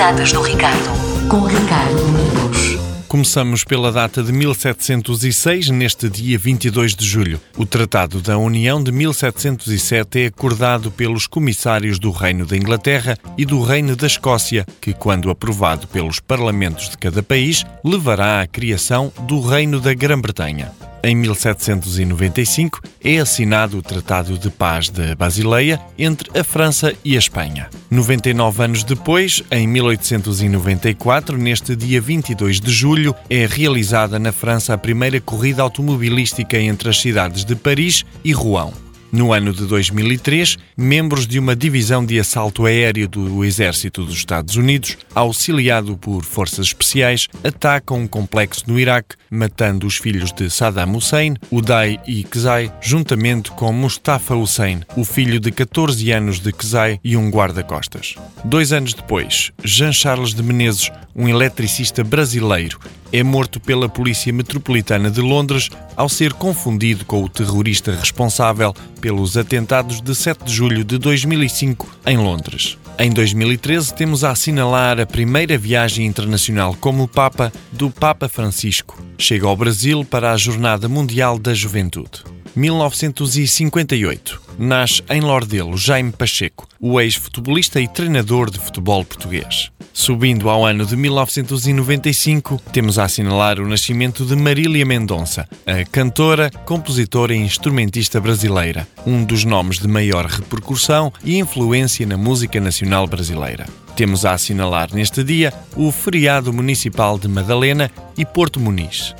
datas do Ricardo, com Ricardo Domingos. Começamos pela data de 1706, neste dia 22 de julho. O Tratado da União de 1707 é acordado pelos comissários do Reino da Inglaterra e do Reino da Escócia, que, quando aprovado pelos parlamentos de cada país, levará à criação do Reino da Grã-Bretanha. Em 1795 é assinado o Tratado de Paz de Basileia entre a França e a Espanha. 99 anos depois, em 1894, neste dia 22 de julho, é realizada na França a primeira corrida automobilística entre as cidades de Paris e Rouen. No ano de 2003, membros de uma divisão de assalto aéreo do Exército dos Estados Unidos, auxiliado por forças especiais, atacam um complexo no Iraque, matando os filhos de Saddam Hussein, Uday e Qzai, juntamente com Mustafa Hussein, o filho de 14 anos de Qzai e um guarda-costas. Dois anos depois, Jean Charles de Menezes, um eletricista brasileiro, é morto pela Polícia Metropolitana de Londres ao ser confundido com o terrorista responsável pelos atentados de 7 de julho de 2005 em Londres. Em 2013 temos a assinalar a primeira viagem internacional como Papa do Papa Francisco. Chega ao Brasil para a Jornada Mundial da Juventude. 1958. Nasce em Lordelo Jaime Pacheco, o ex-futebolista e treinador de futebol português. Subindo ao ano de 1995, temos a assinalar o nascimento de Marília Mendonça, a cantora, compositora e instrumentista brasileira, um dos nomes de maior repercussão e influência na música nacional brasileira. Temos a assinalar neste dia o feriado municipal de Madalena e Porto Muniz.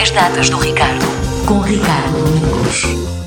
As datas do Ricardo, com Ricardo Domingos.